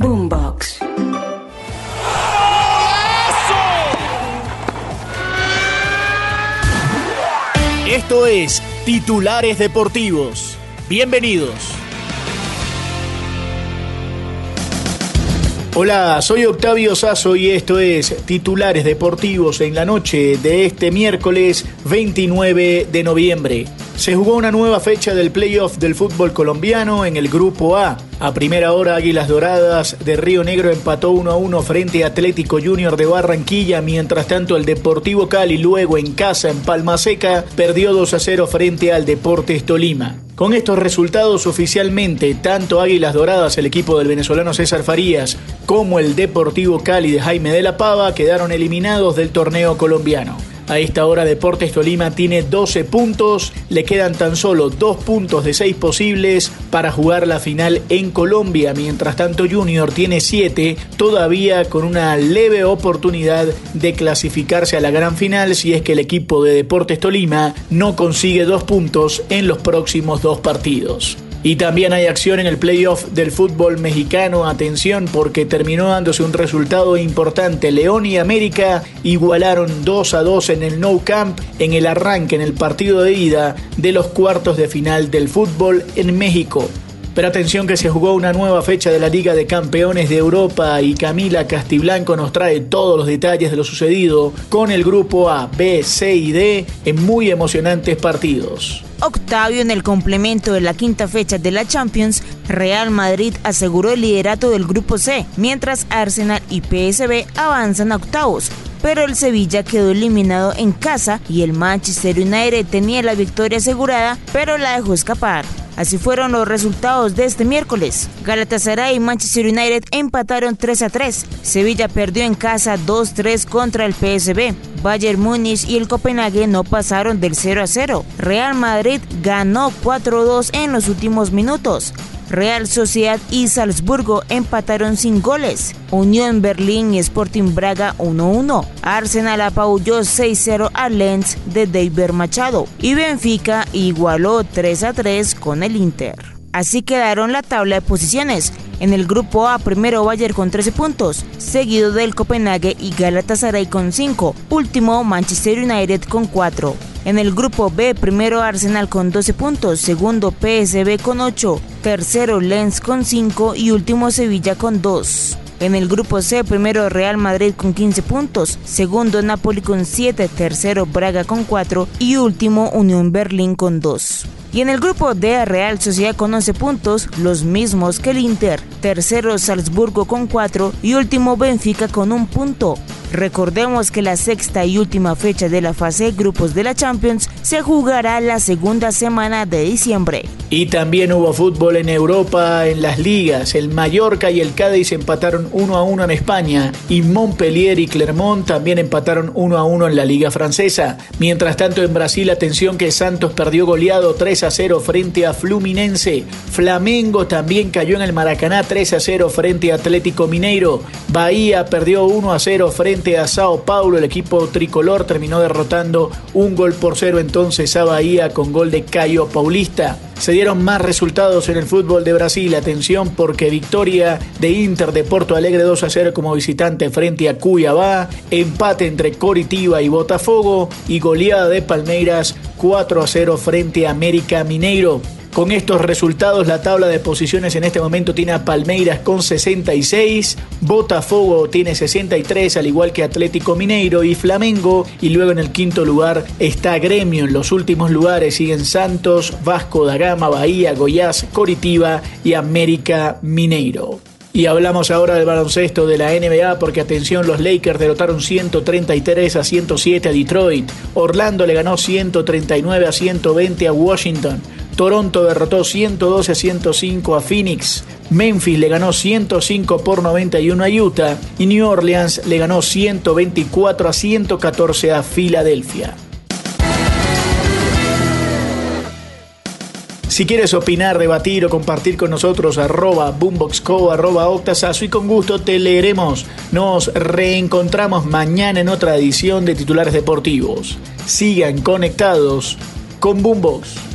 Boombox. Esto es Titulares Deportivos. Bienvenidos. Hola, soy Octavio Sazo y esto es Titulares Deportivos en la noche de este miércoles 29 de noviembre. Se jugó una nueva fecha del playoff del fútbol colombiano en el Grupo A. A primera hora, Águilas Doradas de Río Negro empató 1 a 1 frente a Atlético Junior de Barranquilla, mientras tanto el Deportivo Cali luego en casa en Palma Seca perdió 2 a 0 frente al Deportes Tolima. Con estos resultados oficialmente, tanto Águilas Doradas, el equipo del venezolano César Farías, como el Deportivo Cali de Jaime de la Pava quedaron eliminados del torneo colombiano. A esta hora Deportes Tolima tiene 12 puntos, le quedan tan solo 2 puntos de 6 posibles para jugar la final en Colombia, mientras tanto Junior tiene 7, todavía con una leve oportunidad de clasificarse a la gran final si es que el equipo de Deportes Tolima no consigue 2 puntos en los próximos dos partidos. Y también hay acción en el playoff del fútbol mexicano. Atención porque terminó dándose un resultado importante. León y América igualaron 2 a 2 en el No Camp en el arranque, en el partido de ida de los cuartos de final del fútbol en México. Pero atención que se jugó una nueva fecha de la Liga de Campeones de Europa y Camila Castiblanco nos trae todos los detalles de lo sucedido con el grupo A, B, C y D en muy emocionantes partidos. Octavio en el complemento de la quinta fecha de la Champions, Real Madrid aseguró el liderato del grupo C, mientras Arsenal y PSB avanzan a octavos. Pero el Sevilla quedó eliminado en casa y el Manchester United tenía la victoria asegurada, pero la dejó escapar. Así fueron los resultados de este miércoles. Galatasaray y Manchester United empataron 3 a 3. Sevilla perdió en casa 2-3 contra el PSB. Bayern Múnich y el Copenhague no pasaron del 0 a 0. Real Madrid ganó 4-2 en los últimos minutos. Real Sociedad y Salzburgo empataron sin goles. Unión Berlín y Sporting Braga 1-1. Arsenal apabulló 6-0 a Lens de David Machado. Y Benfica igualó 3-3 con el Inter. Así quedaron la tabla de posiciones. En el grupo A, primero Bayern con 13 puntos, seguido del Copenhague y Galatasaray con 5, último Manchester United con 4. En el grupo B, primero Arsenal con 12 puntos, segundo PSB con 8, tercero Lens con 5 y último Sevilla con 2. En el grupo C, primero Real Madrid con 15 puntos, segundo Napoli con 7, tercero Braga con 4 y último Unión Berlín con 2. Y en el grupo D, Real Sociedad con 11 puntos, los mismos que el Inter, tercero Salzburgo con 4 y último Benfica con un punto. Recordemos que la sexta y última fecha de la fase grupos de la Champions se jugará la segunda semana de diciembre. Y también hubo fútbol en Europa, en las ligas. El Mallorca y el Cádiz empataron 1 a 1 en España y Montpellier y Clermont también empataron 1 a 1 en la liga francesa. Mientras tanto en Brasil, atención que Santos perdió goleado 3 a 0 frente a Fluminense. Flamengo también cayó en el Maracaná 3 a 0 frente a Atlético Mineiro. Bahía perdió 1 a 0 frente a Sao Paulo. El equipo tricolor terminó derrotando un gol por cero entonces a Bahía con gol de Cayo Paulista. Se dieron más resultados en el fútbol de Brasil. Atención porque victoria de Inter de Porto Alegre 2 a 0 como visitante frente a Cuiabá. Empate entre Coritiba y Botafogo. Y goleada de Palmeiras 4 a 0 frente a América Mineiro. Con estos resultados, la tabla de posiciones en este momento tiene a Palmeiras con 66, Botafogo tiene 63, al igual que Atlético Mineiro y Flamengo. Y luego en el quinto lugar está Gremio. En los últimos lugares siguen Santos, Vasco da Gama, Bahía, Goiás, Coritiba y América Mineiro. Y hablamos ahora del baloncesto de la NBA porque atención, los Lakers derrotaron 133 a 107 a Detroit. Orlando le ganó 139 a 120 a Washington. Toronto derrotó 112 a 105 a Phoenix. Memphis le ganó 105 por 91 a Utah. Y New Orleans le ganó 124 a 114 a Filadelfia. Si quieres opinar, debatir o compartir con nosotros, arroba boomboxco, arroba octasazo y con gusto te leeremos. Nos reencontramos mañana en otra edición de Titulares Deportivos. Sigan conectados con Boombox.